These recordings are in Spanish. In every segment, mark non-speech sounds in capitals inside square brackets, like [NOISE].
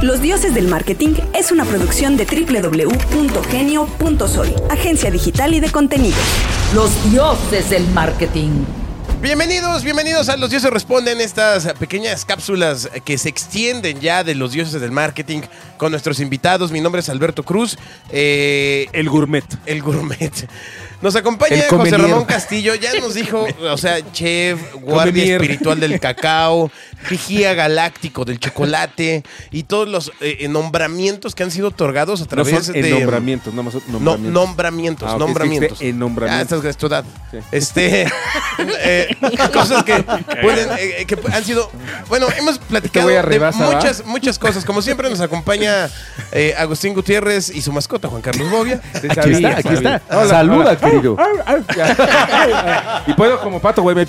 Los Dioses del Marketing es una producción de www.genio.soy, agencia digital y de contenidos. Los dioses del marketing. Bienvenidos, bienvenidos a Los Dioses Responden, estas pequeñas cápsulas que se extienden ya de los dioses del marketing con nuestros invitados. Mi nombre es Alberto Cruz, eh, El gourmet. el gourmet. Nos acompaña José. Ramón Castillo, ya nos dijo, [LAUGHS] o sea, chef, guardia Comenier. espiritual del cacao, vigía galáctico del chocolate y todos los eh, nombramientos que han sido otorgados a No través son de... en nombramientos, más No, nombramientos. nombramientos, Ah, nombramientos. en nombramientos. Ah, esta es tu edad. Sí. Este, [LAUGHS] eh, cosas que pueden, eh, que han sido, bueno, hemos platicado de muchas, muchas cosas. Como siempre nos acompaña eh, Agustín Gutiérrez y su mascota Juan Carlos Bobia. Aquí sabía, está, aquí sabía. está. Hola, Saluda, hola. querido. y puedo como pato, güey. me-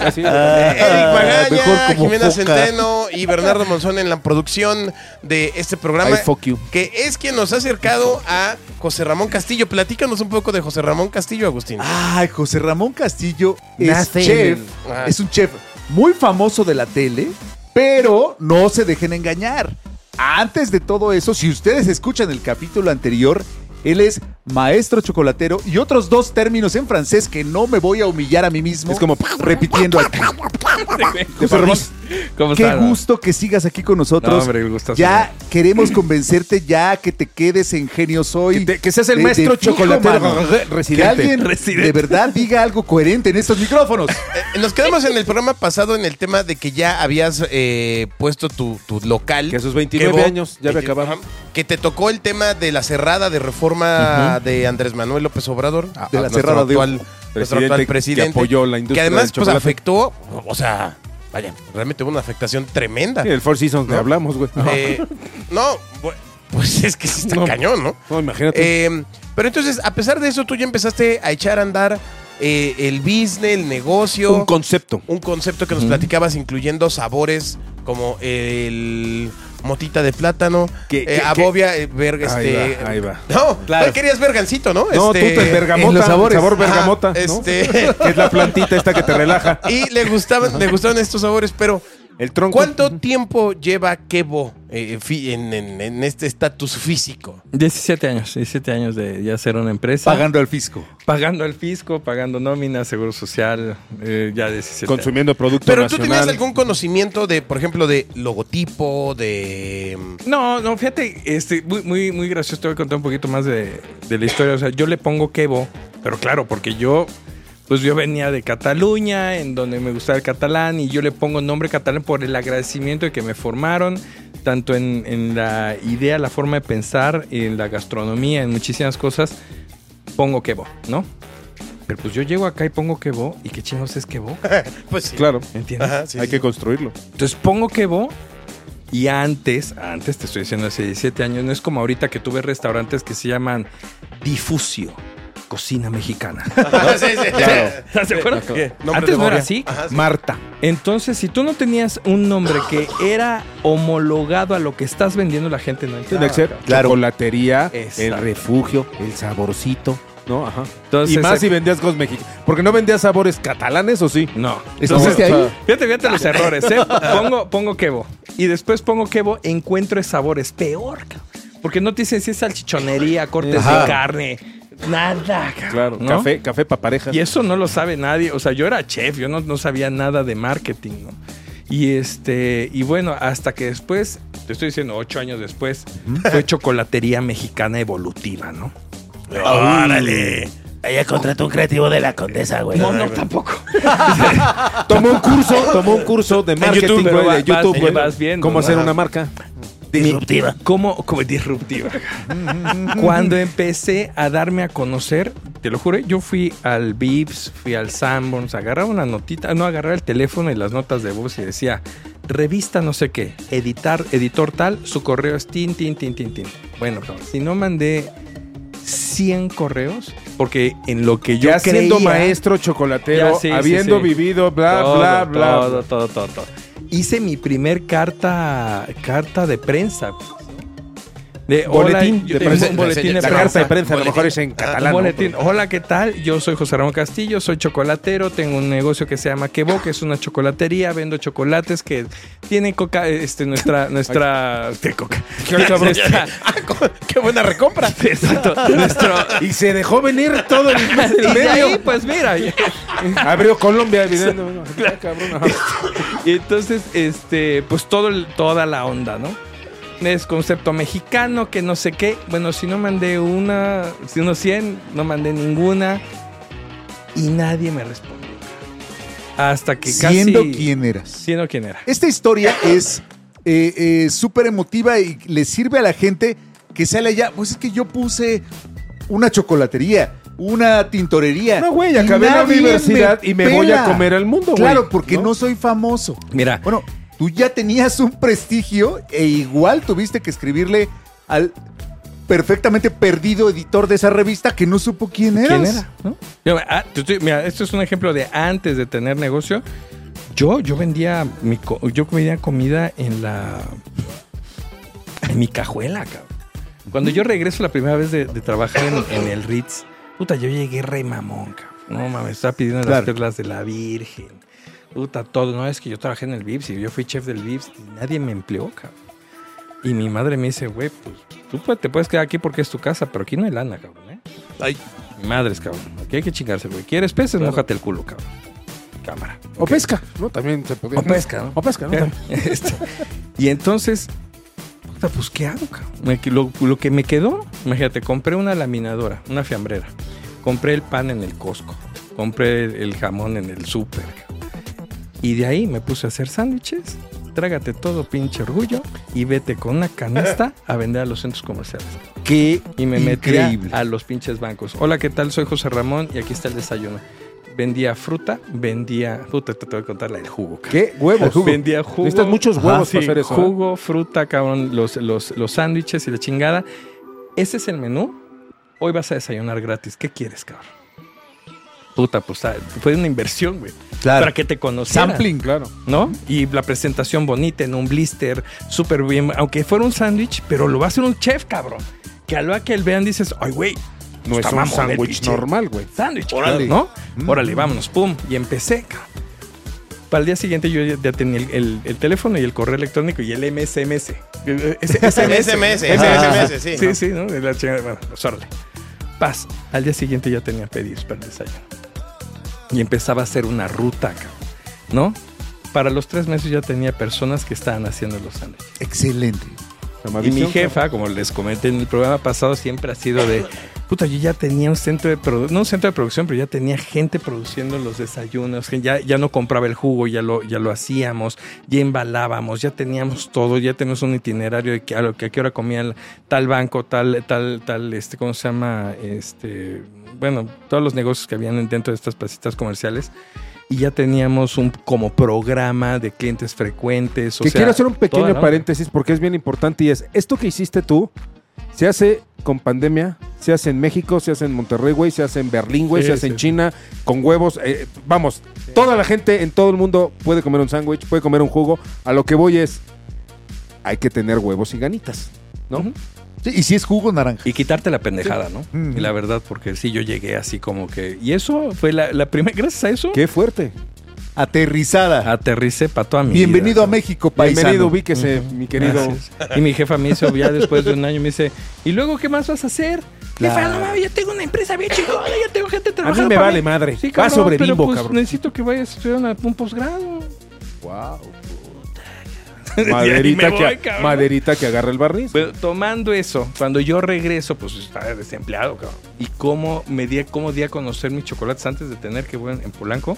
Así. Eric mejor Magaña, como Jimena foca. Centeno y Bernardo Monzón en la producción de este programa. Ay, fuck you. Que es quien nos ha acercado a José Ramón Castillo. Platícanos un poco de José Ramón Castillo, Agustín. Ay, José Ramón Castillo es Nace chef, Ah. es un chef muy famoso de la tele, pero no se dejen engañar. Antes de todo eso, si ustedes escuchan el capítulo anterior, él es maestro chocolatero y otros dos términos en francés que no me voy a humillar a mí mismo. Es como- repitiendo aquí. [LAUGHS] José Ramón, ¿Cómo qué gusto que sigas aquí con nosotros. No, hombre, ya queremos convencerte ya que te quedes en Genio Soy. Que te- que seas el De- maestro de chocolatero residente. Que alguien Residente. de verdad diga algo coherente en estos micrófonos. [LAUGHS] Eh, Nos quedamos en el programa pasado en el tema de que ya habías eh, puesto tu, tu local. Que a sus 29 vos- años ya acabado. ajá. Que te tocó el tema de la cerrada de reforma de Andrés Manuel López Obrador. De la nuestro cerrada actual, nuestro Presidente actual que presidente. apoyó la industria Que además pues afectó, o sea, vaya, realmente hubo una afectación tremenda. Sí, el Four Seasons que hablamos, güey. Eh, no, pues es que sí está [LAUGHS] No. cañón, ¿no? No, imagínate. Eh, pero entonces, a pesar de eso, tú ya empezaste a echar a andar eh, el business, el negocio. un concepto. un concepto que nos platicabas incluyendo sabores como el motita de plátano, Que- eh, abobia, eh, ver- Ahí este, va, ahí va. [LAUGHS] No, Claro. ¿cuál querías vergancito, ¿no? No, Este, tú te bergamota. en los sabores. Sabor Ajá, [LAUGHS] bergamota. ¿no? este- Que [LAUGHS] es la plantita esta que te relaja. Y le gustaban, le gustaban estos sabores, pero El tronco. ¿cuánto tiempo lleva Kebo eh, en, en- en este estatus físico? 17 años, 17 años de ya ser una empresa. Pagando al fisco. Pagando el fisco, pagando nómina, seguro social, eh, ya 17 años. Consumiendo producto Pero tú tenías algún conocimiento de, por ejemplo, de logotipo, de... No, no, fíjate, este, muy, muy, muy gracioso. Te voy a contar un poquito más de, de la historia. O sea, yo le pongo Kevo, pero claro, porque yo, pues yo venía de Cataluña, en donde me gustaba el catalán, y yo le pongo nombre catalán por el agradecimiento de que me formaron, tanto en, en la idea, la forma de pensar, en la gastronomía, en muchísimas cosas. Pongo Kevo, ¿no? Pero pues yo llego acá y pongo Kevo, ¿y qué chingos es Kevo? [LAUGHS] Pues sí. Claro. ¿Entiendes? Ajá, sí, Hay sí. que construirlo. Entonces pongo Kevo y antes, antes te estoy diciendo hace 17 años, no es como ahorita que tuve restaurantes que se llaman Difusio, cocina mexicana. [LAUGHS] Ajá, sí, sí, Claro. sí. ¿Estás de acuerdo? ¿Qué? Nombre Antes no era así. Ajá, sí. Marta. Entonces, si tú no tenías un nombre que era homologado a lo que estás vendiendo, la gente no Tiene entraba. que ser claro. chocolatería, el refugio, el saborcito, ¿no? Ajá. Entonces, y más si vendías cosas mexicanas. Porque no vendías sabores catalanes, ¿o sí? No. ¿Estuviste No, o ahí? sea, Fíjate, fíjate los errores, ¿eh? [LAUGHS] Pongo, pongo quebo. Y después pongo quebo, encuentro sabores peor, cabrón. Porque no te dicen si es salchichonería, cortes Ajá. de carne, nada, cabrón, Claro, ¿no? café, café para parejas. Y eso no lo sabe nadie. O sea, yo era chef, yo no, no sabía nada de marketing, ¿no? Y este, y bueno, hasta que después, te estoy diciendo, ocho años después, fue chocolatería mexicana evolutiva, ¿no? ¡Órale! Ella contrató un creativo de la condesa, güey. No, no, tampoco. [LAUGHS] Tomó un curso, tomó un curso de marketing, YouTube, güey, de vas- YouTube, güey. vas viendo, Cómo hacer una marca. Disruptiva. ¿Cómo, como disruptiva? Cuando empecé a darme a conocer, te lo juro, yo fui al Vips, fui al Sanborns, agarraba una notita, no, agarraba el teléfono y las notas de voz y decía, revista no sé qué, editar, editor tal, su correo es tin, tin, tin, tin, tin. Bueno, si no mandé 100 correos, porque en lo que yo ya siendo creía- maestro chocolatero, Ya, sí, sí, habiendo sí. vivido, bla, Todo, bla, bla. Todo, todo, todo, todo. Hice mi primer carta, carta de prensa. De Boletín hola, de prensa. un boletín de La carta de prensa, a lo Boletín. mejor es en catalán. boletín. Hola, ¿qué tal? Yo soy José Ramón Castillo, soy chocolatero, tengo un negocio que se llama Quebo, que es una chocolatería, vendo chocolates que tienen coca, este, nuestra, [LAUGHS] nuestra, ¿qué coca? [LAUGHS] Nuestra- [LAUGHS] Ah, ¡Qué buena recompra! exacto, nuestro, Y se dejó venir todo el, el y medio. ahí, pues mira, Abrió Colombia, evidentemente. Y entonces, este, pues todo el- toda la onda, ¿no? Es concepto mexicano, que no sé qué. Bueno, si no mandé una, si unos 100, no mandé ninguna. Y nadie me respondió. Hasta que casi... Siendo quién eras. Siendo quién era. Esta historia es eh, eh, súper emotiva y le sirve a la gente que sale allá. Pues es que yo puse una chocolatería, una tintorería. No, güey, acabé la universidad y me voy a comer al mundo, güey. Claro, porque ¿no? ¿no? soy famoso. Mira, Bueno, tú ya tenías un prestigio e igual tuviste que escribirle al perfectamente perdido editor de esa revista que no supo quién eras. ¿quién era? ¿No? Yo, ah, tú- tú- mira, esto es un ejemplo de antes de tener negocio. Yo, yo vendía mi yo vendía comida en la en mi cajuela, cabrón. Cuando yo regreso la primera vez de, de trabajar en, en el Ritz, puta, yo llegué re mamón, cabrón. No mames, estaba pidiendo las Claro. perlas de la Virgen. Puta, todo. No, es que yo trabajé en el Vips y yo fui chef del Vips y nadie me empleó, cabrón. Y mi madre me dice, güey, pues tú te puedes quedar aquí porque es tu casa, pero aquí no hay lana, cabrón, ¿eh? Ay, Mi madre es cabrón. Aquí hay que chingarse, güey. ¿Quieres peces? Mójate el culo, cabrón. Cámara. O pesca, ¿no? También se podía. O pesca, ¿no? O pesca, ¿no? [LAUGHS] Este, y entonces, puta, pues, ¿qué hago, cabrón? Me- lo, lo que me quedó, imagínate, compré una laminadora, una fiambrera. Compré el pan en el Costco. Compré el, el jamón en el súper. cabrón. Y de ahí me puse a hacer sándwiches. Trágate todo pinche orgullo y vete con una canasta [LAUGHS] a vender a los centros comerciales. Qué Y me metí increíble. a los pinches bancos. Hola, ¿qué tal? Soy José Ramón y aquí está el desayuno. Vendía fruta, vendía... Puta, te tengo que contar la del jugo, cabrón. ¿Qué? Huevos. [LAUGHS] Vendía jugo. Necesitas muchos Ajá, huevos sí, para hacer eso. ¿eh? Jugo, fruta, cabrón, los, los, los sándwiches y la chingada. Ese es el menú. Hoy vas a desayunar gratis. ¿Qué quieres, cabrón? Puta, pues ah, fue una inversión, güey. Claro. Para que te conocieran. Sampling. Claro. ¿no? Y la presentación bonita en un blister, súper bien, aunque fuera un sándwich, pero lo va a hacer un chef, cabrón. Que al que él vean dices, ay, güey, No está es un el sándwich normal, güey. Sándwich, Órale. ¿no? Mm. Órale, vámonos, pum. Y empecé, cabrón. Para el día siguiente yo ya, tenía el, el- el teléfono y el correo electrónico y el MSMS. SMS, Ah, SMS, sí. Sí, sí, ¿no? De la chingada. Bueno, pues órale. Paz. Al día siguiente ya tenía pedidos para el desayuno. Y empezaba a hacer una ruta, ¿no? Para los tres meses ya tenía personas que estaban haciendo los sándwiches. Excelente. Y mi jefa, como les comenté en el programa pasado, siempre ha sido de, puta, yo ya tenía un centro de producción, no un centro de producción, pero ya tenía gente produciendo los desayunos, que ya, ya no compraba el jugo, ya lo, ya lo hacíamos, ya embalábamos, ya teníamos todo, ya tenemos un itinerario de que a, lo que a qué hora comía el- tal banco, tal, tal, tal, este, ¿cómo se llama? Este, bueno, todos los negocios que habían dentro de estas placitas comerciales. Y ya teníamos un como programa de clientes frecuentes. O que sea, quiero hacer un pequeño paréntesis porque es bien importante y es, esto que hiciste tú se hace con pandemia, se hace en México, se hace en Monterrey, güey, se hace en Berlín, güey, Sí, se hace sí, en. China, con huevos. eh, vamos, toda la gente en todo el mundo puede comer un sándwich, puede comer un jugo. A lo que voy es, hay que tener huevos y ganitas, ¿no? Sí, y si es jugo naranja. Y quitarte la pendejada, ¿no? Mm. Y la verdad, porque sí, yo llegué así como que... Y eso fue la, la primera... Gracias a eso, Qué fuerte. Aterrizada. aterricé para toda mi Bienvenido vida. a México, paisano. Bienvenido, ubíquese, Ujú. mi querido. Gracias. Y mi jefa me hizo ya después de un año, me dice, ¿y luego qué más vas a hacer? Jefa, Claro. no mames, ya tengo una empresa bien chingona, ya tengo gente A trabajando. mí me vale madre. Sí, Va cabrón, sobre pero bimbo, pues, cabrón. necesito que vayas a estudiar un posgrado. Wow. [LAUGHS] Maderita, voy, que, cabrón. maderita que agarra el barniz. Pero tomando eso, cuando yo regreso, pues estaba desempleado, cabrón. Y cómo me di, cómo di a conocer mis chocolates antes de tener que voy en, Polanco.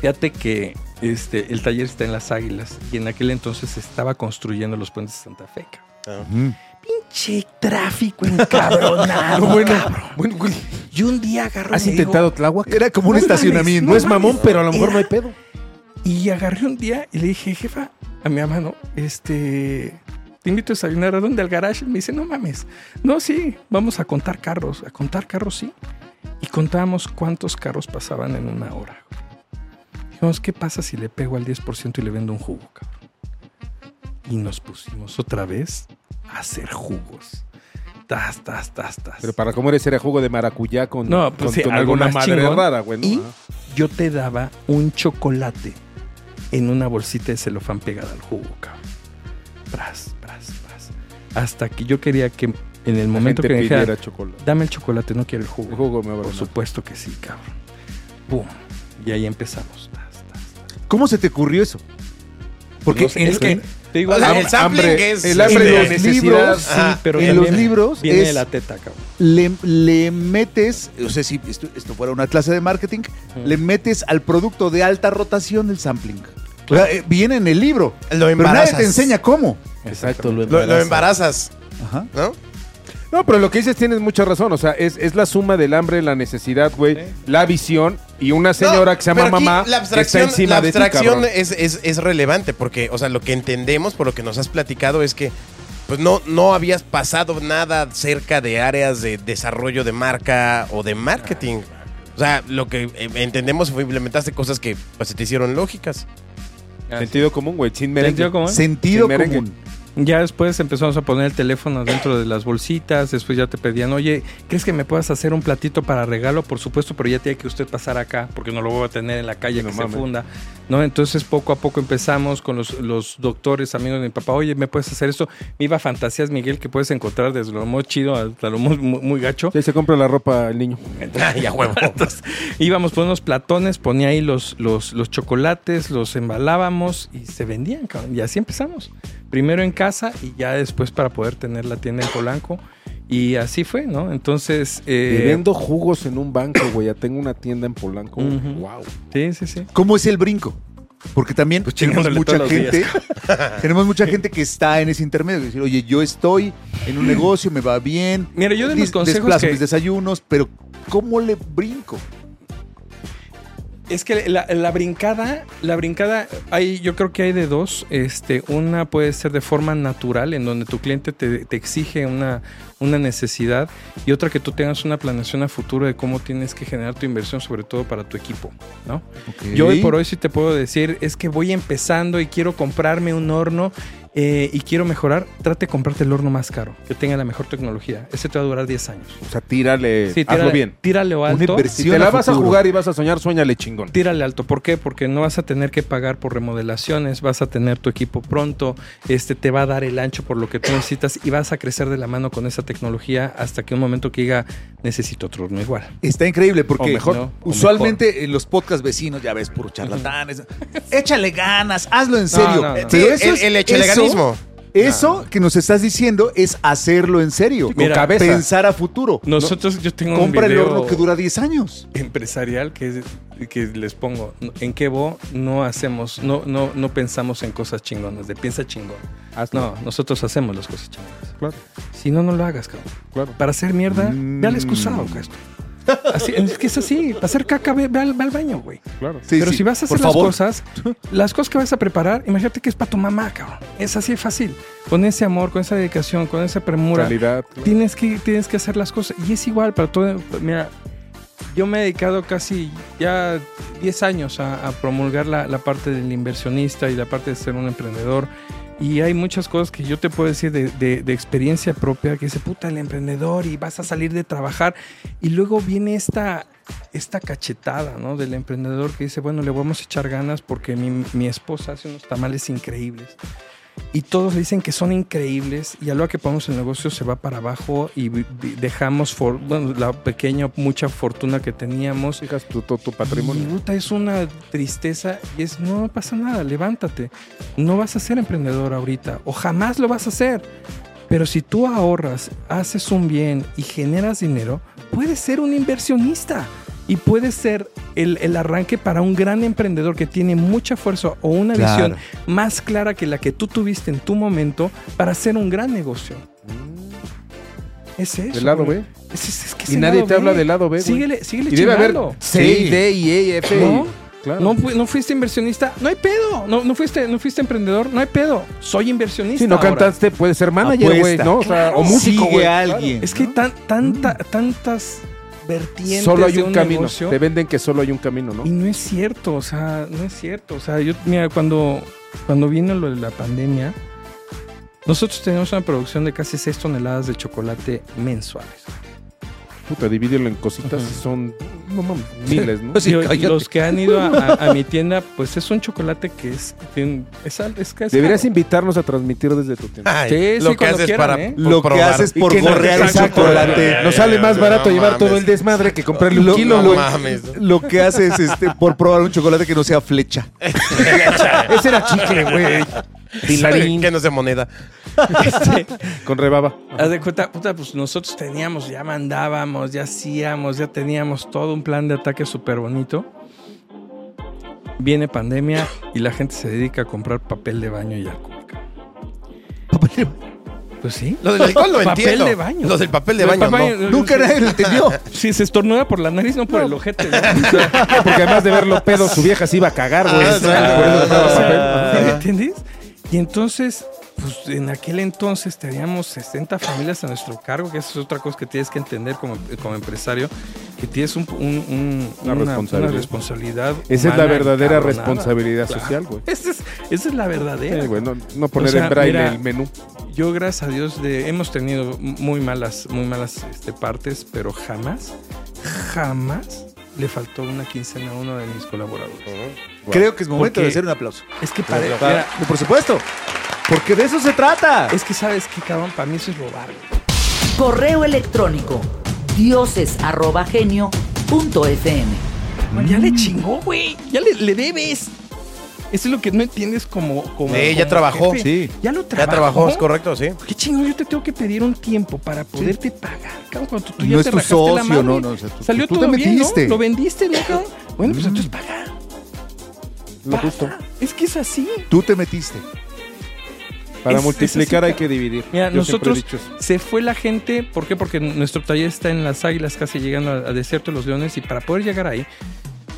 Fíjate que este, el taller está en Las Águilas y en aquel entonces se estaba construyendo los puentes de Santa Fe, cabrón. Pinche tráfico encabronado, [LAUGHS] bueno, cabrón. bueno, güey, Y un día agarró ¿has intentado Tláhuac? Era como un No mames, estacionamiento. No es mamón, pero a lo mejor Era- no hay pedo. Y agarré un día y le dije, jefa, a mi mamá, ¿no? Este, te invito a desayunar a dónde, al garage. Me dice, no mames. No, sí, vamos a contar carros. A contar carros, sí. Y contábamos cuántos carros pasaban en una hora. Dijimos, ¿qué pasa si le pego al 10% y le vendo un jugo, cabrón? Y nos pusimos otra vez a hacer jugos. Tas, tas, tas, tas. Pero para comer ese era jugo de maracuyá con, No, pues con, sí, con algo alguna más madre chingón. rara, güey. ¿no? Y yo te daba un chocolate en una bolsita de celofán pegada al jugo, cabrón. Pras, pras, pras. Hasta que yo quería que en el momento que me dijera, chocolate. dame el chocolate, no quiero el jugo. El jugo me va a Por supuesto que sí, cabrón. Pum. Y ahí empezamos. ¿Cómo se te ocurrió eso? Porque No sé, en, es que en- te digo, O sea, algo- el sampling hambre, es. el hambre de los libros, sí, pero en los libros viene es- de la teta, cabrón. le, le metes, o sea, si esto, esto fuera una clase de marketing, le metes al producto de alta rotación el sampling. O sea, eh, viene en el libro, Lo pero nadie embarazas. te enseña cómo. Exacto, lo Lo, lo embaraza. embarazas, Ajá. ¿no? No, pero lo que dices tienes mucha razón. O sea, es, es la suma del hambre, la necesidad, güey, la visión y una señora No, que se llama mamá La que está abstracción, encima la de ti, abstracción es, es, es relevante porque, o sea, lo que entendemos por lo que nos has platicado es que pues no, no habías pasado nada cerca de áreas de desarrollo de marca o de marketing. O sea, lo que eh, entendemos fue implementaste cosas que pues, se te hicieron lógicas. Sentido común, güey, sin merengue. ¿Sentido común? Sentido Sin merengue. común. Ya después empezamos a poner el teléfono dentro de las bolsitas, después ya te pedían, oye, ¿crees que me puedas hacer un platito para regalo? Por supuesto, pero ya tiene que usted pasar acá, porque no lo voy a tener en la calle No que mames. se funda. ¿No? Entonces poco a poco empezamos con los, los doctores, amigos de mi papá, oye, ¿me puedes hacer esto? Me iba a fantasías, Miguel, que puedes encontrar desde lo muy chido hasta lo muy, muy, muy gacho. Sí, se compra la ropa el niño. [LAUGHS] Ay, a huevo. Entonces, íbamos por unos platones, ponía ahí los, los, los chocolates, los embalábamos y se vendían, cabrón. Y así empezamos. Primero en casa y ya después para poder tener la tienda en Polanco. Y así fue, ¿no? Entonces. eh, vendo jugos en un banco, güey. Ya tengo una tienda en Polanco. Wow. Sí, sí, sí. ¿Cómo es el brinco? Porque también Pues tenemos mucha gente, [LAUGHS] tenemos mucha gente que está en ese intermedio, decir, oye, yo estoy en un negocio, me va bien, Mira, yo de dis- consejos desplazo que- mis desayunos, pero ¿cómo le brinco? Es que la, la brincada, la brincada, hay, yo creo que hay de dos. Este, una puede ser de forma natural, en donde tu cliente te, te exige una, una necesidad, y otra que tú tengas una planeación a futuro de cómo tienes que generar tu inversión, sobre todo para tu equipo, ¿no? Yo hoy por hoy sí te puedo decir, es que voy empezando y quiero comprarme un horno eh, y quiero mejorar, trate de comprarte el horno más caro, que tenga la mejor tecnología. Ese te va a durar 10 años. O sea, tírale. Sí, hazlo tírale, bien. tírale alto. inversión. Si te la vas a jugar y vas a soñar, sueñale chingón. Tírale alto. ¿Por qué? Porque no vas a tener que pagar por remodelaciones, vas a tener tu equipo pronto, este te va a dar el ancho por lo que tú necesitas y vas a crecer de la mano con esa tecnología hasta que un momento que diga necesito otro horno igual. Está increíble porque O mejor, ¿no? O usualmente en los podcast vecinos ya ves puro charlatanes. Échale ganas, hazlo en serio. no, no. Sí, eso el, el eso- Eso que nos estás diciendo es hacerlo en serio. Mira, con Pensar a futuro. Nosotros, yo tengo Compra un el video horno que dura 10 años. empresarial que, es- que les pongo. En Kevo no hacemos, no, no, no pensamos en cosas chingonas, de piensa chingón. Hazlo. No, nosotros hacemos las cosas chingonas. Claro, Si no, no lo hagas, cabrón. claro. Para hacer mierda, Mm. ve al excusado, esto. Así, es que es así. Para hacer caca, ve, ve al, ve al baño, güey. claro. Sí, Pero sí. si vas a Por hacer las favor. cosas, las cosas que vas a preparar, imagínate que es para tu mamá, cabrón. Es así de fácil. Con ese amor, con esa dedicación, con esa premura, Calidad. claro. tienes que, tienes que hacer las cosas. Y es igual para todo. Mira, yo me he dedicado casi ya 10 años a, a promulgar la, la parte del inversionista y la parte de ser un emprendedor. Y hay muchas cosas que yo te puedo decir de, de- experiencia propia, que dice, puta, el emprendedor y vas a salir de trabajar. Y luego viene esta, esta cachetada, ¿no? Del emprendedor que dice, bueno, le vamos a echar ganas porque mi, mi esposa hace unos tamales increíbles. Y todos dicen que son increíbles y a lo que ponemos el negocio se va para abajo y dejamos for- bueno, la pequeña, mucha fortuna que teníamos. Fijas tu, tu, tu patrimonio. es una tristeza y es, no pasa nada, levántate. No vas a ser emprendedor ahorita o jamás lo vas a hacer. Pero si tú ahorras, haces un bien y generas dinero, puedes ser un inversionista y puedes ser el, el arranque para un gran emprendedor que tiene mucha fuerza o una Claro. visión más clara que la que tú tuviste en tu momento para hacer un gran negocio. Es eso. Del lado güey. B. Es- es- es que es Y el nadie te B. habla del lado B, güey. Síguele, síguele Y debe haber chingando. C, D, I, E, F. ¿No? Claro. No, fu- no fuiste inversionista, no hay pedo. No, no, fuiste, no fuiste emprendedor, no hay pedo. Soy inversionista. Si no ahora. cantaste, puedes ser manager, güey. ¿no? O, sea, o músico, Sigue Claro. alguien. Es que hay tan, tanta, tantas vertientes. Solo hay de un camino. negocio, Te venden que solo hay un camino, ¿no? Y no es cierto, o sea, no es cierto. O sea, yo, mira, cuando, cuando vino lo de la pandemia, Nosotros tenemos una producción de casi 6 toneladas de chocolate mensuales. Puta, divídelo en cositas y son, no mames, miles, ¿no? [LAUGHS] Sí, Y los que han ido a, a- a mi tienda, pues es un chocolate que es... tiene- es, al- es, Deberías caro. invitarnos a transmitir desde tu tienda. Ay, Sí, lo sí, que haces quieran, para ¿eh? por Lo que probar. haces Y por gorrear el exacto, chocolate. Nos sale más barato No llevar todo el desmadre que comprarle un Lo- kilo, No güey. mames. Lo que haces este, por probar un chocolate que no sea flecha. [LAUGHS] Ese era chicle, güey. Pilarín. que no sea moneda. [LAUGHS] Con rebaba. Haz de cuenta, puta, pues nosotros teníamos, ya mandábamos, ya hacíamos, ya teníamos todo un plan de ataque súper bonito. Viene pandemia y la gente se dedica a comprar papel de baño y alcohol. cabrón. Pues sí. Lo del alcohol lo Papel entiendo. de baño. Lo del papel de baño, papel- no. Nunca nadie lo entendió. [LAUGHS] Si se estornuda por la nariz, no por el ojete. [LAUGHS] Porque además de verlo pedo, su vieja se iba a cagar, güey. Ah, ah, papel. ¿sí me entiendes? Y entonces, pues en aquel entonces teníamos 60 familias a nuestro cargo, que esa es otra cosa que tienes que entender como, como empresario, que tienes un- un- un- Una una, responsabilidad. una responsabilidad Esa es la verdadera responsabilidad Claro. social, güey. [LAUGHS] Esa es, esa es la verdadera. Sí, güey, no, no poner O sea, en braille mira, el menú. Yo, gracias a Dios, de, hemos tenido muy malas, muy malas este, partes, pero jamás, jamás le faltó una quincena a uno de mis colaboradores. Creo que es momento Porque- de hacer un aplauso. Es que para, por supuesto. Porque de eso se trata. es que sabes que cabrón, para mí eso es robar. Correo electrónico dioses@genio.fm. Ya le chingó, güey. Ya le, le debes. Eso es lo que no entiendes como. como Sí, ya como trabajó. jefe. Sí. Ya lo Ya trabajó. trabajó, es correcto, sí. ¿Qué chingón? Yo te tengo que pedir un tiempo para poderte pagar, cabrón. Cuando tú ya No es te tu rajaste la socio, madre. no, no, o sea, tú- Salió tú todo te bien, metiste. ¿no? Lo vendiste, ¿no, cabrón? [LAUGHS] Bueno, pues entonces justo. Es que es así. Tú te metiste. Para Es- multiplicar es hay que dividir. Mira, Yo siempre he nosotros dicho eso. se fue la gente, ¿por qué? Porque nuestro taller está en las Águilas, casi llegando al al desierto de los Leones, y para poder llegar ahí,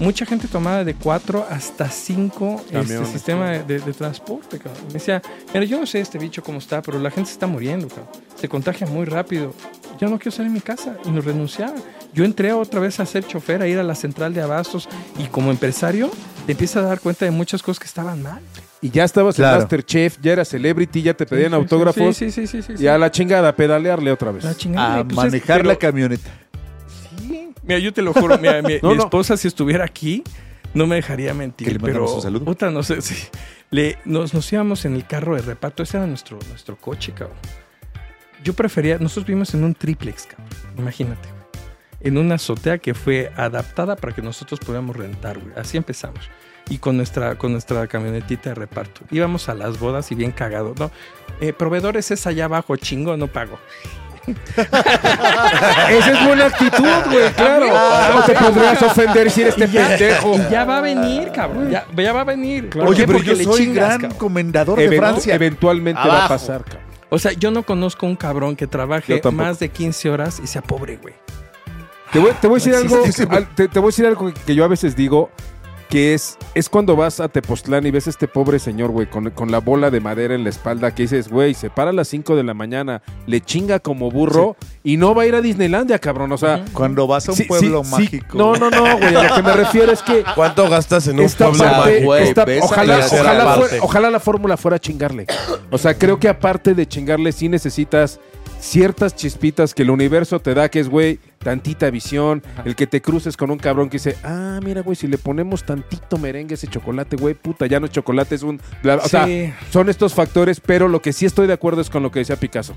mucha gente tomaba de cuatro hasta cinco este, Camiones. sistema de, de- de transporte. cabrón. Me decía, mira, yo no sé este bicho cómo está, pero la gente se está muriendo, cabrón. se contagia muy rápido. Ya no quiero salir de mi casa y nos renunciaba. Yo entré otra vez a ser chofer, a ir a la central de abastos y como empresario te empiezas a dar cuenta de muchas cosas que estaban mal. Y ya estabas Claro. en Masterchef, ya eras celebrity, ya te pedían Sí, sí, autógrafos. Sí, sí, sí, sí. sí, Y a la chingada, a pedalearle otra vez. La chingada, A pues es- manejar pero- la camioneta. Mira, yo te lo juro, mira, mi, [LAUGHS] No, mi no. esposa si estuviera aquí no me dejaría mentir, pero saludo. puta, no sé, sí. Le, nos, nos íbamos en el carro de reparto, ese era nuestro, nuestro coche, cabrón. Yo prefería, nosotros vivimos en un triplex, cabrón, imagínate, güey. en una azotea que fue adaptada para que nosotros pudiéramos rentar, güey. Así empezamos. Y con nuestra, con nuestra camionetita de reparto. Íbamos a las bodas y bien cagado. No, eh, proveedores es allá abajo, chingo, no pago. [LAUGHS] Esa es buena actitud, güey, claro. No te podrías ofender si eres este pendejo. Y ya va a venir, cabrón. Ya, ya va a venir. ¿Por Oye, pero Porque yo le soy chingas, gran cabrón. comendador de Event- Francia. Eventualmente va a pasar, cabrón. O sea, yo no conozco un cabrón que trabaje más de 15 horas y sea pobre, güey. Te voy, te voy a decir No algo, existe. al- te, te voy a decir algo que yo a veces digo, que es, es cuando vas a Tepoztlán y ves a este pobre señor, güey, con, con la bola de madera en la espalda, que dices, güey, se para a las 5 de la mañana, le chinga como burro y no va a ir a Disneylandia, cabrón. O sea, Cuando vas a un sí, pueblo sí, sí. mágico. No, no, no, güey. A lo que me refiero es que [LAUGHS] ¿Cuánto gastas en un pueblo parte, mágico? esta- a ojalá, la ojalá, fuera- ojalá la fórmula fuera chingarle. O sea, creo que aparte de chingarle, sí necesitas ciertas chispitas que el universo te da, que es, güey, tantita visión, el que te cruces con un cabrón que dice, ah, mira, güey, si le ponemos tantito merengue a ese chocolate, güey, puta, ya no es chocolate, es un... bla, bla". O sea, Sí. son estos factores, pero lo que sí estoy de acuerdo es con lo que decía Picasso.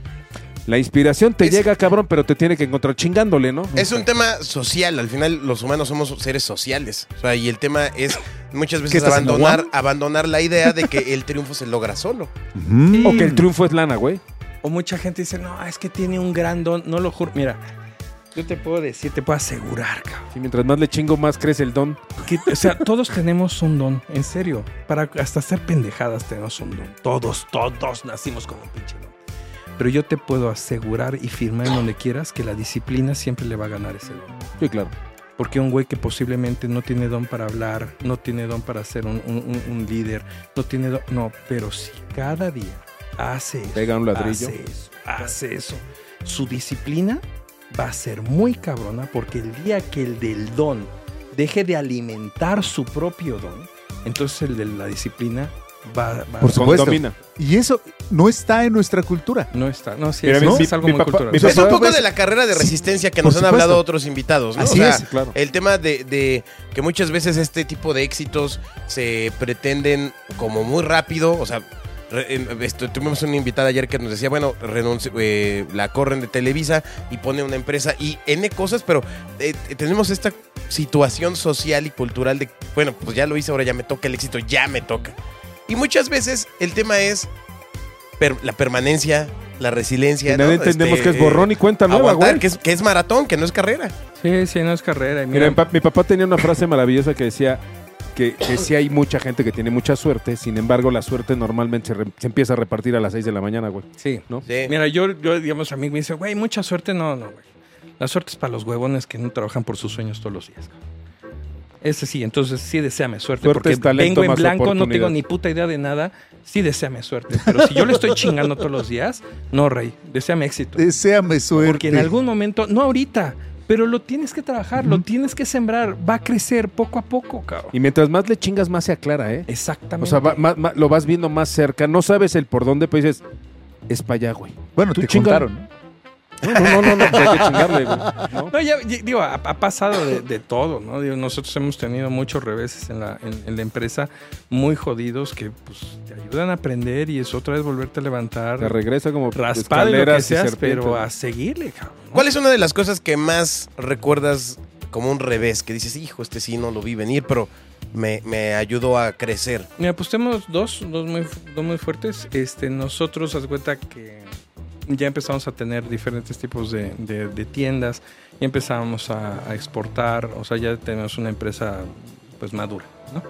La inspiración te Es- llega, cabrón, pero te tiene que encontrar chingándole, ¿no? Es un tema social, al final los humanos somos seres sociales. O sea, y el tema es muchas veces abandonar, abandonar la idea de que el triunfo se logra solo. O que el triunfo es lana, güey. O mucha gente dice, no, es que tiene un gran don. No lo juro. Mira, yo te puedo decir, te puedo asegurar, cabrón. Sí, mientras más le chingo, más crece el don. que- o sea, todos tenemos un don, en serio. Para hasta hacer pendejadas tenemos un don. Todos, todos nacimos con un pinche don. Pero yo te puedo asegurar y firmar en donde quieras que la disciplina siempre le va a ganar ese don. Sí, claro. Porque un güey que posiblemente no tiene don para hablar, no tiene don para ser un, un- un- un líder, no tiene don. No, pero si cada día hace eso, Pega un ladrillo. hace eso, hace eso, su disciplina va a ser muy cabrona porque el día que el del don deje de alimentar su propio don, entonces el de la disciplina va, va- Por supuesto. Condomina. Y eso no está en nuestra cultura. no está. No, sí, Mira, es, mi- no, mi- es algo mi muy papá- cultural. mi Es un poco pues, de la carrera de resistencia que nos han supuesto. hablado otros invitados, ¿no? Así o sea, es, claro. el tema de, de que muchas veces este tipo de éxitos se pretenden como muy rápido, o sea, esto- tuvimos una invitada ayer que nos decía, bueno, renunci- eh, la corren de Televisa y pone una empresa y N cosas, pero eh, tenemos esta situación social y cultural de, bueno, pues ya lo hice, ahora ya me toca el éxito, ya me toca. Y muchas veces el tema es per- la permanencia, la resiliencia. Y nadie ¿no? entendemos Este, que es borrón y cuenta nueva, aguantar, güey. que es, que es maratón, que no es carrera. Sí, sí, no es carrera. Mira, mira, mi, pa- mi papá tenía una frase maravillosa que decía que, que sí hay mucha gente que tiene mucha suerte, sin embargo la suerte normalmente se, re- se empieza a repartir a las 6 de la mañana, güey. sí. ¿no? Sí. Mira, yo, yo, digamos, a mí me dice, güey, mucha suerte. No, no, güey. La suerte es para los huevones que no trabajan por sus sueños todos los días. Ese sí, entonces sí deseame suerte, Suerte porque talento vengo en blanco, no tengo ni puta idea de nada. Sí deseame suerte. Pero si yo le estoy chingando todos los días, no, rey, deseame éxito. Deseame suerte. Porque en algún momento, no ahorita, pero lo tienes que trabajar, lo tienes que sembrar, va a crecer poco a poco, cabrón. Y mientras más le chingas, más se aclara, ¿eh? Exactamente. O sea, va- ma- ma- lo vas viendo más cerca, no sabes el por dónde, pues dices, es para allá, güey. Bueno, Tú te chinga. contaron. ¿No? No, no, no, no, pues hay que [LAUGHS] chingarle, güey. ¿no? No, ya, ya- digo, ha, ha pasado de, de todo, ¿no? Digo, nosotros hemos tenido muchos reveses en la, en, en la empresa, muy jodidos, que pues te ayudan a aprender y es otra vez volverte a levantar, Te regresa como raspar lo que seas, pero a seguirle, cabrón. ¿no? ¿Cuál es una de las cosas que más recuerdas como un revés? Que dices, hijo, este sí no lo vi venir, pero me, me ayudó a crecer. Mira, pues tenemos dos, dos muy, dos muy fuertes. Este, nosotros, haz cuenta que ya empezamos a tener diferentes tipos de, de- de tiendas, ya empezamos a, a exportar, o sea, ya tenemos una empresa pues madura, ¿no?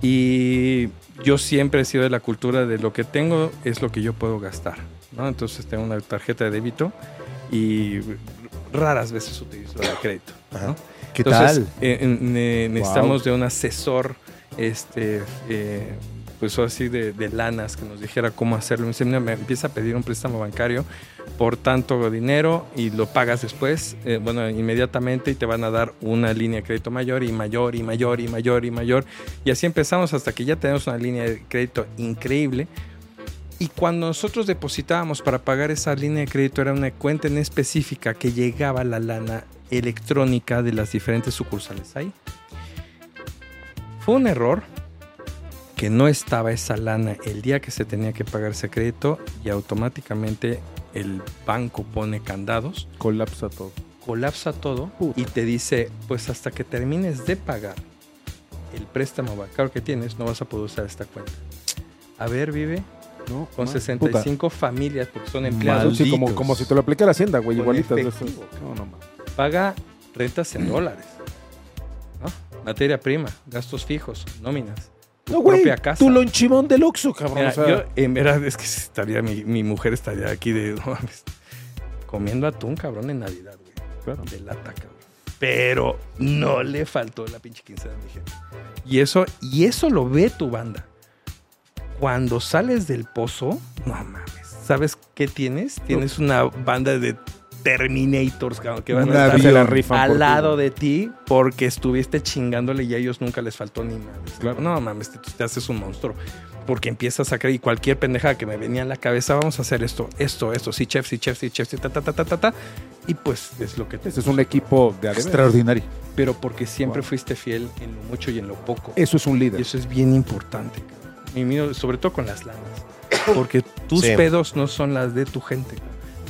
Y yo siempre he sido de la cultura de lo que tengo es lo que yo puedo gastar, ¿no? Entonces tengo una tarjeta de débito y raras veces utilizo la de crédito, ¿no? ¿Qué Entonces, tal? eh, eh, ne- necesitamos de un asesor, este, eh, pues así de, de lanas que nos dijera cómo hacerlo. Me dice, "Mira, me empieza a pedir un préstamo bancario por tanto dinero y lo pagas después, eh, bueno, inmediatamente y te van a dar una línea de crédito mayor y mayor y mayor y mayor y mayor. Y así empezamos hasta que ya tenemos una línea de crédito increíble. Y cuando nosotros depositábamos para pagar esa línea de crédito era una cuenta en específica que llegaba la lana electrónica de las diferentes sucursales ahí. Fue un error que no estaba esa lana el día que se tenía que pagar ese crédito y automáticamente el banco pone candados, Colapsa todo. colapsa todo y te dice, pues hasta que termines de pagar el préstamo bancario que tienes, no vas a poder usar esta cuenta. A ver, vive ¿no? con No, 65 familias porque son puta. empleados. Sí, como, como si te lo aplicara Hacienda, güey, igualitas. No, no, paga rentas en dólares, ¿no? materia prima, gastos fijos, nóminas, No, güey, propia casa. tu lonchimón del Oxxo, cabrón. Mira, o sea, yo en verdad es que estaría mi, mi mujer estaría aquí de no mames, comiendo atún, cabrón, en Navidad, güey. Claro. De lata, cabrón. Pero no le faltó la pinche quincena a mi gente. Y eso, y eso lo ve tu banda. Cuando sales del pozo, no mames. ¿Sabes qué tienes? Tienes una banda de Terminators, cabrón, que van Un a estar la por al lado de ti porque estuviste chingándole y a ellos nunca les faltó ni nada. Claro. No mames, te, te haces un monstruo. Porque empiezas a creer y cualquier pendejada que me venía en la cabeza, vamos a hacer esto, esto, esto, sí, chef, sí, chef, sí, chef, sí, ta, ta, ta, ta, ta, ta. Y pues es lo que te Ese es un equipo de. Extraordinario. Pero porque siempre Wow. fuiste fiel en lo mucho y en lo poco. Eso es un Y líder. eso es bien importante. Y sobre todo con las lanas. [COUGHS] Porque tus Sí. pedos no son las de tu gente.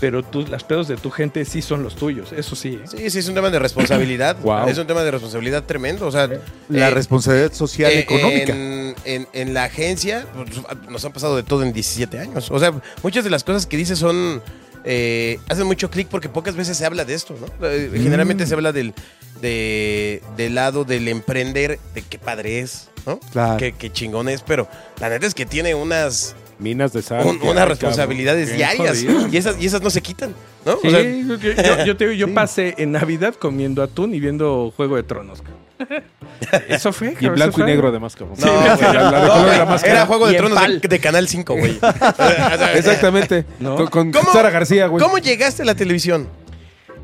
Pero tú, las pedos de tu gente sí son los tuyos. Eso sí. ¿eh? Sí, sí, es un tema de responsabilidad. [LAUGHS] Es un tema de responsabilidad tremendo. O sea, La eh, responsabilidad social eh, económica. En, en- en la agencia pues, nos han pasado de todo en 17 años. O sea, muchas de las cosas que dices son... eh, hacen mucho clic porque pocas veces se habla de esto, ¿no? Eh, Generalmente se habla del, de- del lado del emprender, de qué padre es, ¿no? Claro. Qué, qué chingón es, pero la neta es que tiene unas, Minas de sal. un- unas cabrón. responsabilidades diarias y esas, y esas no se quitan, ¿no? O Sí, sea, yo, yo- yo te digo, yo [LAUGHS] pasé en Navidad comiendo atún y viendo Juego de Tronos. [LAUGHS] Eso fue. Y en blanco y negro, además, cabrón. No, güey, la, la de no, color de güey, la máscara. era Juego de Tronos de, Canal 5, güey. [LAUGHS] Exactamente. No. Con, con ¿Cómo- Sara García, güey. ¿Cómo llegaste a la televisión?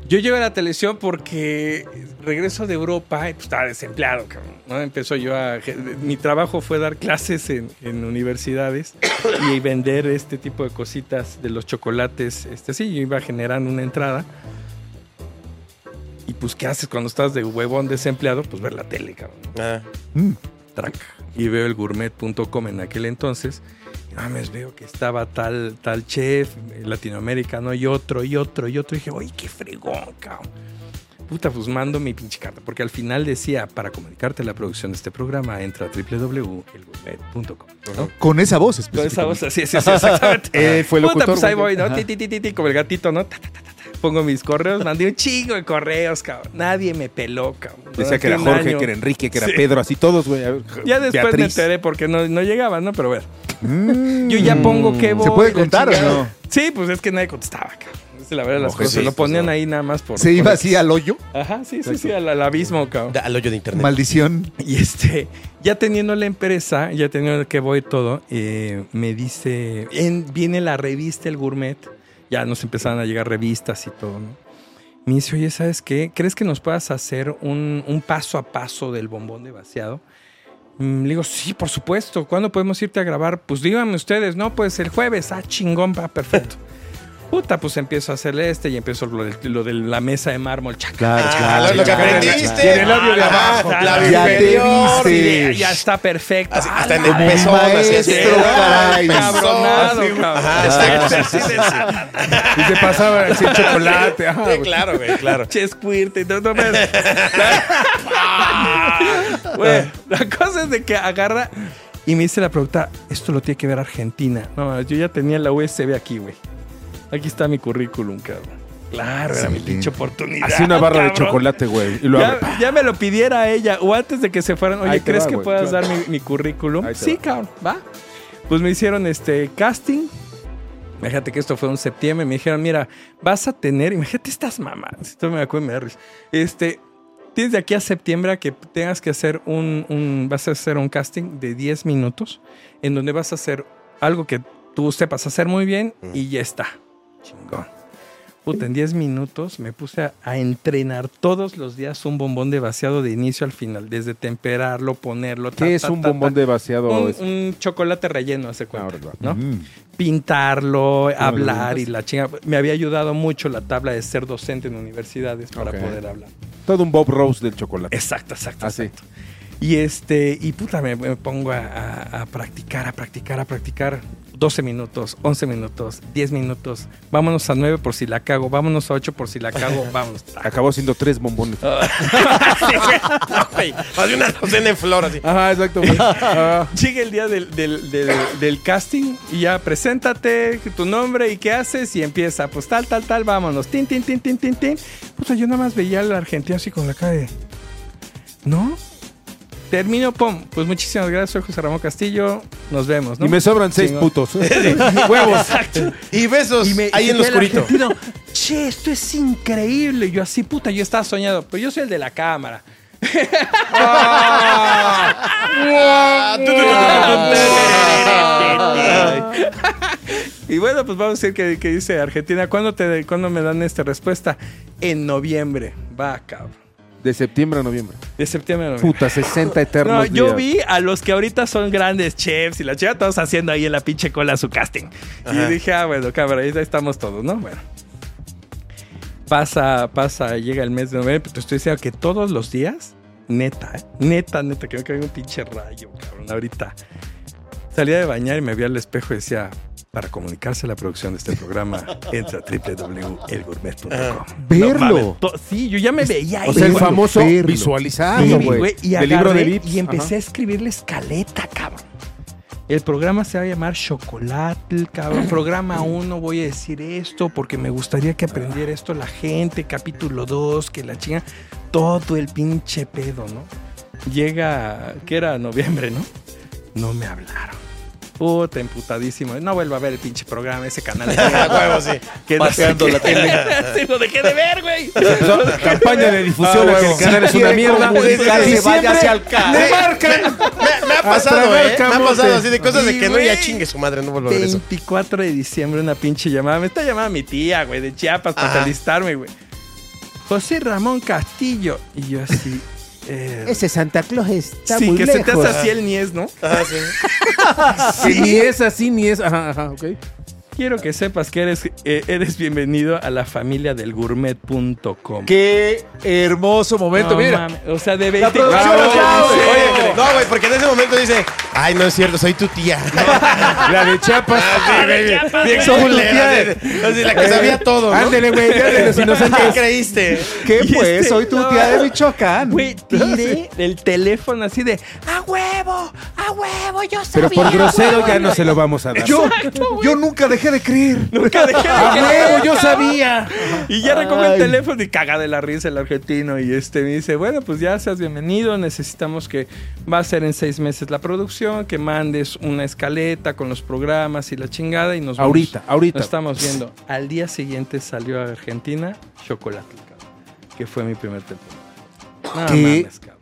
Yo llego a la televisión porque regreso de Europa y pues estaba desempleado, cabrón. ¿no? Empezó yo a... Mi trabajo fue dar clases en, en universidades y vender este tipo de cositas de los chocolates. Este, sí, yo iba generando una entrada. Y pues, ¿qué haces cuando estás de huevón desempleado? Pues ver la tele, cabrón. Ah, Track. Y veo el gourmet.com en aquel entonces. Mames, veo que estaba tal, tal chef latinoamericano y otro y otro y otro. Y dije, oye, qué fregón, cabrón. Puta, pues mando mi pinche carta. Porque al final decía, para comunicarte la producción de este programa, entra a www.elgourmet.com. ¿no? Con esa voz Con esa voz así, sí, sí, exactamente. [LAUGHS] Eh, fue Puta, locutor, pues ahí voy, ¿no? Ti, ti, ti, ti, como el gatito, ¿no? Ta, ta, ta, ta, ta. Pongo mis correos, mandé un chingo de correos, cabrón. Nadie me peló, cabrón. Decía que era Jorge, año. que era Enrique, que era Sí. Pedro, así todos, güey. Ya después me Beatriz. enteré porque no, no llegaba, ¿no? Pero a ver. Yo ya pongo que voy. ¿Se puede contar o no? Sí, pues es que nadie contestaba, cabrón. La verdad de las Oje, cosas. sí, Lo ponían no. ahí nada más por. Se iba por- así al hoyo. Ajá, sí, sí, sí, al, al abismo, cabrón. da- al hoyo de internet. Maldición. Y este, ya teniendo la empresa, ya teniendo que voy todo, eh, me dice, en- viene la revista El Gourmet, ya nos empezaron a llegar revistas y todo, ¿no? Me dice, oye, ¿sabes qué? ¿Crees que nos puedas hacer un, un paso a paso del bombón de vaciado? Mm, Le digo, sí, por supuesto. ¿Cuándo podemos irte a grabar? Pues díganme ustedes, no, pues el jueves. Ah, chingón, va, perfecto. Puta, pues empiezo a hacerle este y empiezo lo de, lo de la mesa de mármol. chaca, Claro, Ah, claro. lo, lo que aprendiste. Tiene el labio de Ah, abajo. la claro. Ya te viste. Ya, está perfecto. Así, Ah, hasta en la el así, así. maestro, caray. Cabronado, Así, cabrón. Y se pasaba así [LAUGHS] chocolate. claro, güey, claro. Che, squirt, y no, no me- [LAUGHS] Güey, la cosa es de que agarra y me dice la productora, esto lo tiene que ver Argentina. No, yo ya tenía la USB aquí, güey. Aquí está mi currículum, cabrón. Claro, era mi Excelente. pinche oportunidad. Así una barra de chocolate, güey. Y lo Ya, abre. ya me lo pidiera ella, o antes de que se fueran, oye, ¿crees va, que puedas claro. dar mi, mi currículum? Sí, va. cabrón, va. Pues me hicieron este casting. Fíjate que esto fue en septiembre. Me dijeron, mira, vas a tener, imagínate estas mamás. Esto me acuerdo me. Este, tienes de aquí a septiembre a que tengas que hacer un, un- vas a hacer un casting de 10 minutos en donde vas a hacer algo que tú sepas hacer muy bien y ya está. Chingón. Puta, en 10 minutos me puse a, a entrenar todos los días un bombón de vaciado de inicio al final, desde temperarlo, ponerlo. ta, ¿Qué es ta, un ta, bombón de vaciado? Un, chocolate relleno, hace cuenta, Ah. ¿no? Mm. Pintarlo, hablar y la chinga. Me había ayudado mucho la tabla de ser docente en universidades para poder hablar. Todo un Bob Rose del chocolate. Exacto, exacto. Así. exacto. Y este, y puta, me, me pongo a, a- a practicar, a practicar, a practicar. 12 minutos, 11 minutos, 10 minutos. Vámonos a 9 por si la cago. Vámonos a 8 por si la cago. [LAUGHS] Vámonos. Acabó siendo tres bombones. [LAUGHS] No, güey, Más de una docena en flor así. Ajá, exacto. güey. Ajá. [LAUGHS] Llega el día del, del- del- del casting y ya preséntate, tu nombre y qué haces y empieza, pues tal, tal, tal, vámonos. Tin, tin, tin, tin, tin, tin. Puta, yo nada más veía al argentino así con la cara de. ¿No? Termino, pum. Pues muchísimas gracias, soy José Ramón Castillo. Nos vemos, ¿no? Y me sobran seis putos. huevos. Exacto. Y besos Y me- ahí en el oscurito. argentino, che, esto es increíble. Yo así, puta, yo estaba soñado. Pero yo soy el de la cámara. Ah. Y bueno, pues vamos a decir que, que dice Argentina, ¿cuándo, te, ¿cuándo me dan esta respuesta? En noviembre. Va, cabrón. De septiembre a noviembre. De septiembre a noviembre. Puta, 60 eternos No, yo días. vi a los que ahorita son grandes chefs y la chica todos haciendo ahí en la pinche cola su casting. Ajá. Y dije, ah, bueno, cabrón, ahí estamos todos, ¿no? Bueno. Pasa, pasa, llega el mes de noviembre, pero te estoy diciendo que todos los días, neta, ¿eh? neta, neta, que me caiga un pinche rayo, cabrón, ahorita. Salía de bañar y me vi al espejo y decía, para comunicarse la producción de este programa, [LAUGHS] entra a www.elgourmet.com. Verlo. No mames, to- sí, yo ya me veía ahí. O sea, el güey. famoso verlo. visualizado, Sí, güey. güey, y Del libro de Vips. y empecé Ajá. a escribirle escaleta, cabrón. El programa se va a llamar Chocolate, cabrón. Programa 1 voy a decir esto porque me gustaría que aprendiera esto la gente. Capítulo 2, que la chinga. Todo el pinche pedo, ¿no? Llega, que era noviembre, ¿no? No me hablaron. Puta, emputadísimo. No vuelvo a ver el pinche programa, ese canal. [LAUGHS] huevo, sí. que qué. la tele. [LAUGHS] Sí, lo dejé de ver, güey. Campaña de difusión Ah, a que el canal es una mierda. Y vaya hacia el canal. Me marcan. Me, me ha pasado, ¿eh? Me ha pasado así de cosas de que no, ya chingue su madre, no vuelvo a ver eso. 24 de diciembre, una pinche llamada. Me está llamando mi tía, güey, de Chiapas para Ajá. felicitarme, güey. José Ramón Castillo. Y yo así. Eh, Ese Santa Claus está sí, muy que se te hace así el niés, ¿no? Que [LAUGHS] Ni es así, ni es. Ajá, ajá, ok. Quiero que sepas que eres, eh, eres bienvenido a la familia del gourmet.com. Qué hermoso momento. No Mira, mames, o sea, de 20 La producción aplaude. Oye, no, güey, porque en ese momento dice, ay, no es cierto, soy tu tía. [LAUGHS] La de Chiapas. Ah, bien Soy tu tía. así, la que sabía todo, ¿no? Ándele, güey, ya de los [LAUGHS] ¿Qué inocentes. creíste? ¿qué Y pues? este- Soy tu no, tía de Michoacán. Güey, tiré [LAUGHS] el teléfono así de ¡A huevo! ¡A huevo! ¡Yo Pero sabía! por grosero ya no se lo vamos a dar. Yo, yo nunca dejé de creer. Nunca dejé de [LAUGHS] ¡A creer. huevo, yo sabía! Y ya recoge el teléfono y caga de la risa el argentino. Y este me dice, bueno, pues ya seas bienvenido. Necesitamos que va a ser en seis meses la producción, que mandes una escaleta con los programas y la chingada. Y nos vamos. Ahorita, ahorita. Nos estamos viendo. Al día siguiente salió a Argentina Chocolate, que fue mi primer teléfono. No ¿Qué? mames, cabrón.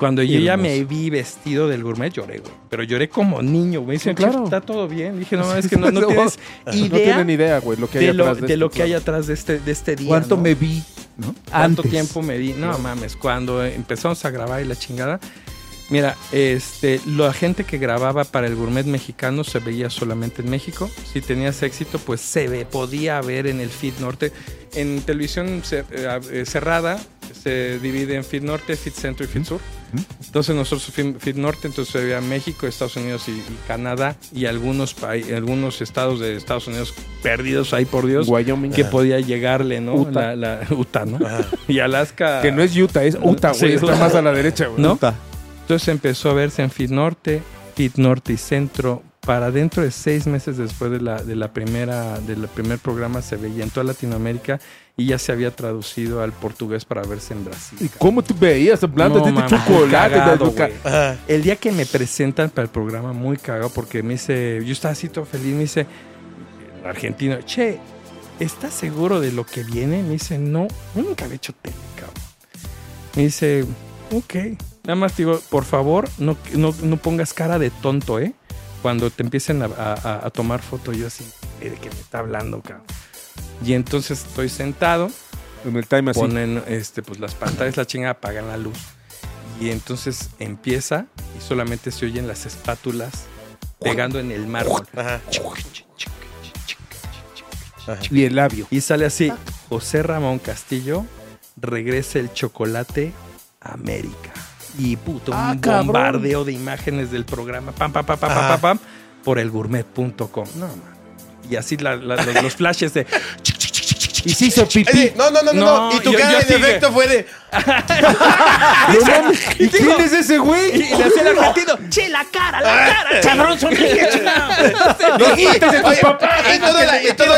Cuando yo ya me vi vestido del gourmet, lloré, güey. Pero lloré como niño, güey. Dicen, Sí, claro. "Chef, está todo bien. Dije, no, es que no, [LAUGHS] no No. tienes No idea tienen idea, güey, lo que hay de lo, atrás de de, lo esto, que hay atrás de este, de este día. ¿Cuánto ¿no? me vi? ¿no? ¿Cuánto Antes. tiempo me vi? No mames, cuando empezamos a grabar y la chingada. Mira, este, la gente que grababa para el gourmet mexicano se veía solamente en México. Si tenías éxito, pues se ve, podía ver en el feed norte. En televisión eh, eh, cerrada se divide en feed norte, feed centro y feed sur. Entonces nosotros feed norte, entonces se veía México, Estados Unidos y, y Canadá y algunos algunos estados de Estados Unidos perdidos ahí por Dios Wyoming. que podía llegarle, ¿no? Utah. La, la- [LAUGHS] Utah, ¿no? Y Alaska. Que no es Utah, es Utah, güey. Sí, está Utah. más a la derecha, güey. ¿No? Puta. Entonces empezó a verse en Fit Norte, Fit Norte y Centro. Para dentro de seis meses después de la, de la primera, del primer programa se veía en toda Latinoamérica y ya se había traducido al portugués para verse en Brasil. ¿Y cómo tú veías hablando No, de mamá, chocolate? cagado, de-. El día que me presentan para el programa, muy cagado, porque me dice, yo estaba así todo feliz, me dice, el argentino, che, ¿estás seguro de lo que viene? Me dice, no, yo nunca había hecho tele, cabrón. Me dice, ok. Nada más te digo, por favor, no, no, no pongas cara de tonto, ¿eh? Cuando te empiecen a, a- a tomar foto, yo así, ¿de qué me está hablando, cabrón? Y entonces estoy sentado, En el time así. ponen este, pues las pantallas, la chingada, apagan la luz. Y entonces empieza y solamente se oyen las espátulas pegando en el mármol. Ajá. Y el labio. Y sale así, José Ramón Castillo, regresa el chocolate a América. Y puto, Ah, un cabrón. bombardeo de imágenes del programa, pam, pam, pam, pam, pam, Ajá. pam, pam, por el gourmet.com. No, man. Y así la- la- los, los flashes de... Y se hizo pipí. No, no, no, no. Y tu yo- cara yo de sigue. efecto fue de. [LAUGHS] No mames, ¿Y quién es ese güey? Y le hacía el argentino, che, la cara, la cara, cabrón, sonríe, [LAUGHS] chingado". No, y,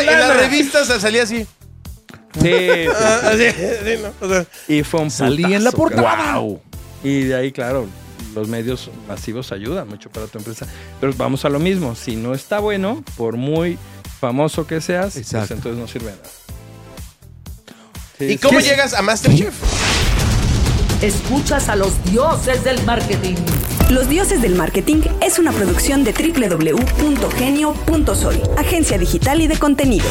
en las revistas salía así. Sí, Ah, así, sí, ¿no? O sea, y fue un Salí en la portada. cabrón. Y de ahí, claro, los medios masivos ayudan mucho para tu empresa. Pero vamos a lo mismo. Si no está bueno, por muy famoso que seas, pues entonces no sirve nada. Sí, ¿Y cómo sí. llegas a Masterchef? Escuchas a los dioses del marketing. Los Dioses del Marketing es una producción de www.genio.sol, agencia digital y de contenidos.